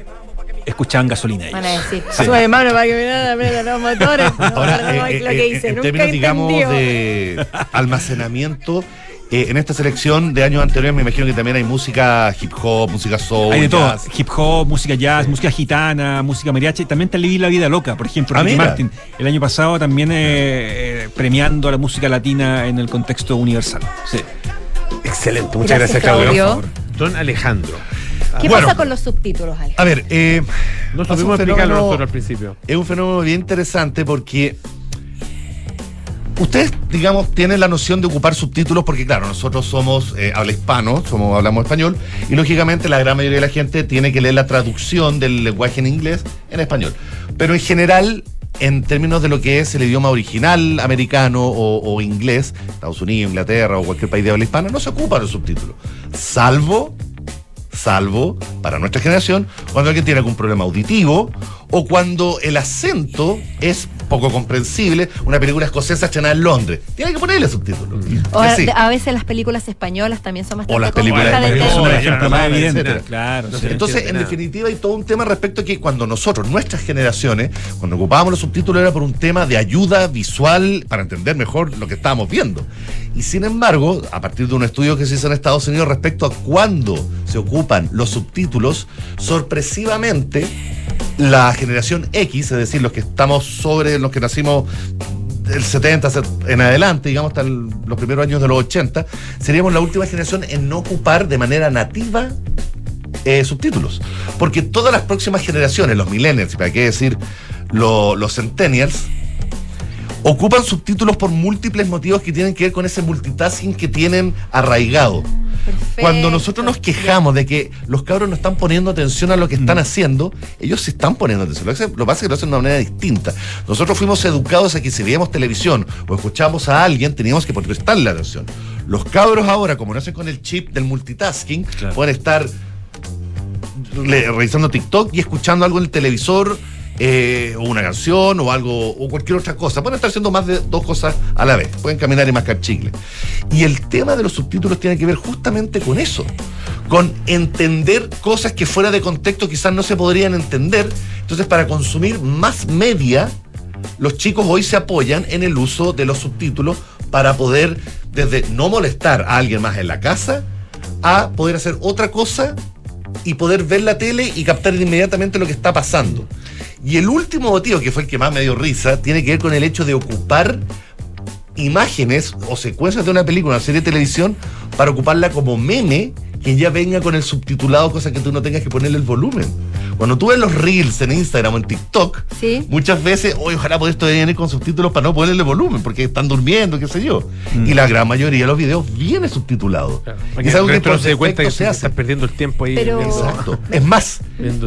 escuchaban gasolina ellos. Van a decir, Sí. sube mano para que me los motores. No, Ahora, perdón, eh, lo eh, que eh, hice, en nunca términos, digamos, de almacenamiento, eh, en esta selección de años anteriores me imagino que también hay música hip hop, música soul, Hay de todo, hip hop, música jazz, música gitana, música mariachi. También te Viví la vida loca, por ejemplo, Ah, Ricky mira. Martin. El año pasado también eh, eh, premiando a la música latina en el contexto universal. Sí. Excelente, muchas Gracias, gracias, Claudio. Claudio. Don Alejandro. ¿Qué Bueno. pasa con los subtítulos, Ale? A ver, eh, No supimos explicarlo nosotros al principio. Es un fenómeno bien interesante porque ustedes, digamos, tienen la noción de ocupar subtítulos porque, claro, nosotros somos eh, habla hispano, somos, hablamos español, y lógicamente la gran mayoría de la gente tiene que leer la traducción del lenguaje en inglés en español. Pero en general, en términos de lo que es el idioma original americano o, o inglés, Estados Unidos, Inglaterra o cualquier país de habla hispana, no se ocupan los subtítulos. Salvo salvo para nuestra generación, cuando alguien tiene algún problema auditivo o cuando el acento es poco comprensible. Una película escocesa estrenada en Londres. Tiene que ponerle subtítulos. O Que a, sí. a veces las películas españolas también son bastante O las películas españolas. Son un ejemplo más evidente. sí, Entonces, en definitiva, hay todo un tema respecto a que cuando nosotros, nuestras generaciones, cuando ocupábamos los subtítulos era por un tema de ayuda visual para entender mejor lo que estábamos viendo. Y sin embargo, a partir de un estudio que se hizo en Estados Unidos respecto a cuándo se ocupan los subtítulos, sorpresivamente, la generación X, es decir, los que estamos sobre los que nacimos del 70 en adelante, digamos, hasta los primeros años de los 80, seríamos la última generación en no ocupar de manera nativa eh, subtítulos. Porque todas las próximas generaciones, los millennials, para qué decir lo- los centennials, ocupan subtítulos por múltiples motivos que tienen que ver con ese multitasking que tienen arraigado. Cuando nosotros nos quejamos de que los cabros no están poniendo atención a lo que están haciendo, ellos sí están poniendo atención. Lo que, lo que pasa es que lo hacen de una manera distinta. Nosotros fuimos educados a que si veíamos televisión o escuchábamos a alguien, teníamos que prestarle atención. Los cabros ahora, como nacen con el chip del multitasking, pueden estar revisando TikTok y escuchando algo en el televisor, eh, o una canción, o algo, o cualquier otra cosa. Pueden estar haciendo más de dos cosas a la vez. Pueden caminar y mascar chicle. Y el tema de los subtítulos tiene que ver justamente con eso. Con entender cosas que fuera de contexto quizás no se podrían entender. Entonces, para consumir más media, los chicos hoy se apoyan en el uso de los subtítulos para poder, desde no molestar a alguien más en la casa, a poder hacer otra cosa y poder ver la tele y captar inmediatamente lo que está pasando. Y el último motivo, que fue el que más me dio risa, tiene que ver con el hecho de ocupar imágenes o secuencias de una película, una serie de televisión, para ocuparla como meme que ya venga con el subtitulado, cosa que tú no tengas que ponerle el volumen. Cuando tú ves los reels en Instagram o en TikTok, Sí. muchas veces, oye, ojalá poder esto venir con subtítulos para no ponerle volumen, porque están durmiendo, qué sé yo. Y la gran mayoría de los videos viene subtitulado. Y que es algo que por no se dé cuenta que defecto se hace. estás perdiendo el tiempo ahí. Pero- Exacto. Es más.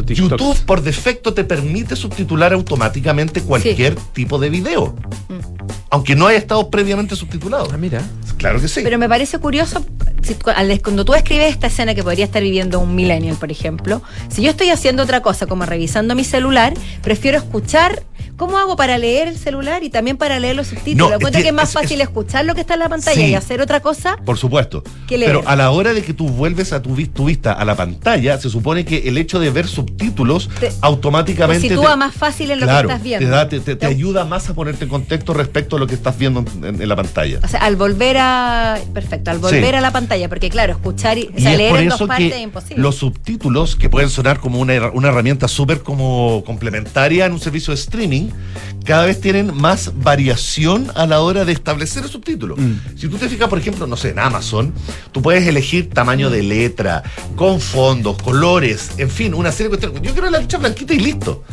YouTube por defecto te permite subtitular automáticamente cualquier tipo de video. Aunque no haya estado previamente subtitulado. Ah, mira. Claro que sí. Pero me parece curioso, si- cuando tú escribes escena que podría estar viviendo un millennial, por ejemplo, si yo estoy haciendo otra cosa, como revisando mi celular, prefiero escuchar. ¿Cómo hago para leer el celular y también para leer los subtítulos? No, cuenta que es que más es- fácil escuchar lo que está en la pantalla Sí. y hacer otra cosa. Por supuesto. ¿Qué leer? Pero a la hora de que tú vuelves a tu, vis- tu vista a la pantalla, se supone que el hecho de ver subtítulos Te- automáticamente. Te sitúa te- más fácil en lo claro, que estás viendo. Te, da- te- ayuda más a ponerte en contexto respecto a lo que estás viendo en, en la pantalla. O sea, al volver a. Perfecto, al volver Sí. a la pantalla, porque claro, escuchar y. O sea, es leer por en dos eso partes que es imposible. los subtítulos, que pueden sonar como una, una herramienta súper como complementaria en un servicio de streaming, cada vez tienen más variación a la hora de establecer el subtítulo. Si tú te fijas, por ejemplo, no sé, en Amazon, tú puedes elegir tamaño de letra, con fondos, colores, en fin, una serie de cuestiones. Yo quiero la letra blanquita y listo.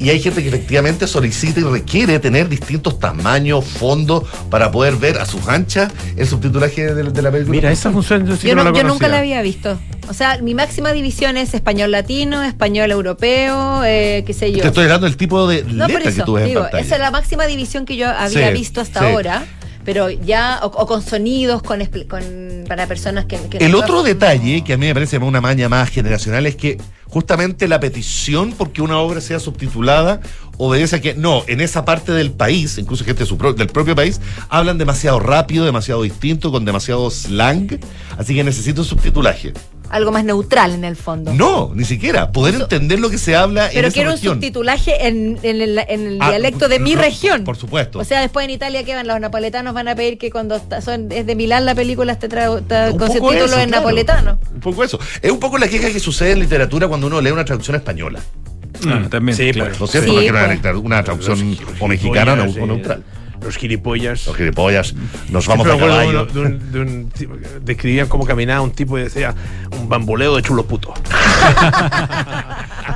Y hay gente que efectivamente solicita y requiere tener distintos tamaños, fondos, para poder ver a sus anchas el subtitulaje de, de la película. Mira, esa función yo sí yo, que no, no- la yo nunca la había visto. O sea, mi máxima división es español latino, español europeo, eh, qué sé yo. Te estoy hablando del tipo de No, por letra que eso, tú ves digo, en pantalla. esa es la máxima división que yo había Sí, visto hasta sí. ahora, pero ya, o, o con sonidos, con, con para personas que... que El no- otro detalle que a mí me parece una maña más generacional es que justamente la petición porque una obra sea subtitulada obedece a que no, en esa parte del país, incluso gente de su pro- del propio país, hablan demasiado rápido, demasiado distinto, con demasiado slang, así que necesito subtitulaje. Algo más neutral en el fondo. No, ni siquiera. Poder entender lo que se habla en Pero esa quiero un región. subtitulaje en, en el, en el Ah, dialecto de mi no, región. Por supuesto. O sea, después en Italia, que van? Los napoletanos van a pedir que cuando está- son, es de Milán la película esté con subtítulos en claro. napoletano. Un poco eso. Es un poco la queja que sucede en literatura cuando uno lee una traducción española. Ah, también, Sí, claro. ¿No es cierto? Sí, Porque una, pues. una traducción o mexicana o neutral. Los gilipollas. Los gilipollas. Nos vamos a caballo. de, un, de un tipo- describían cómo caminaba un tipo y decía un bamboleo de chulo puto.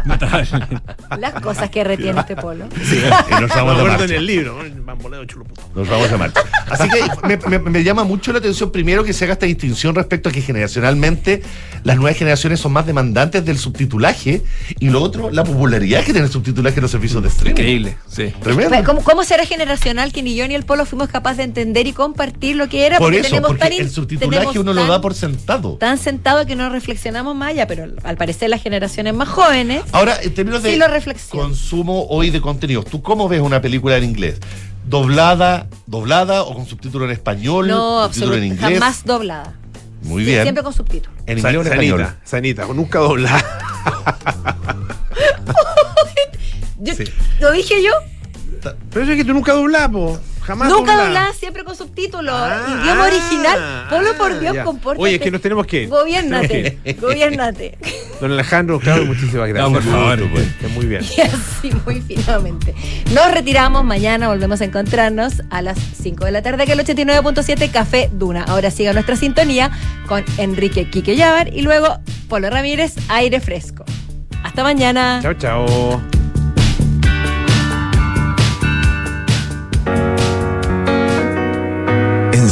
Las cosas que retiene este polo. Sí, nos vamos acuerdo marcha. en el libro, ¿no? Bamboleo chulo puto. Nos vamos a marcha. Así que me, me- me llama mucho la atención, primero, que se haga esta distinción respecto a que generacionalmente las nuevas generaciones son más demandantes del subtitulaje y lo otro, la popularidad que tiene el subtitulaje en los servicios de streaming. Increíble, sí. Tremendo. Pues, ¿Cómo, cómo será generacional que ni yo ni el polo fuimos capaces de entender y compartir lo que era? Por porque eso, tenemos porque tan el subtitulaje uno lo tan- da por sentado. Tan sentado que no reflexionamos más allá, pero al parecer las generaciones más jóvenes Ahora, en términos de sí lo reflexionan. consumo hoy de contenidos, ¿tú cómo ves una película en inglés? ¿Doblada, doblada o con subtítulo en español? No, subtítulo en absolutamente. inglés? Jamás doblada. Muy Sí, bien. Siempre con subtítulos. ¿En inglés o en español? Sanita, sanita, nunca doblada. Yo- Sí. ¿Lo dije yo? Pero es que tú nunca doblás, po. Jamás Nunca doblás. doblada, siempre con subtítulos. Ah, Idioma ah, original. Polo, por Dios, compórtate. Oye, es que nos tenemos que ir. Gobiernate. Gobiernate. Don Alejandro, claro, muchísimas gracias. No, por favor. Que muy bien. Y así, muy finamente. Nos retiramos. Mañana volvemos a encontrarnos a las 5 de la tarde, que el 89.7 Café Duna. Ahora siga nuestra sintonía con Enrique Quique Llavar y luego Polo Ramírez, aire fresco. Hasta mañana. Chao, chao.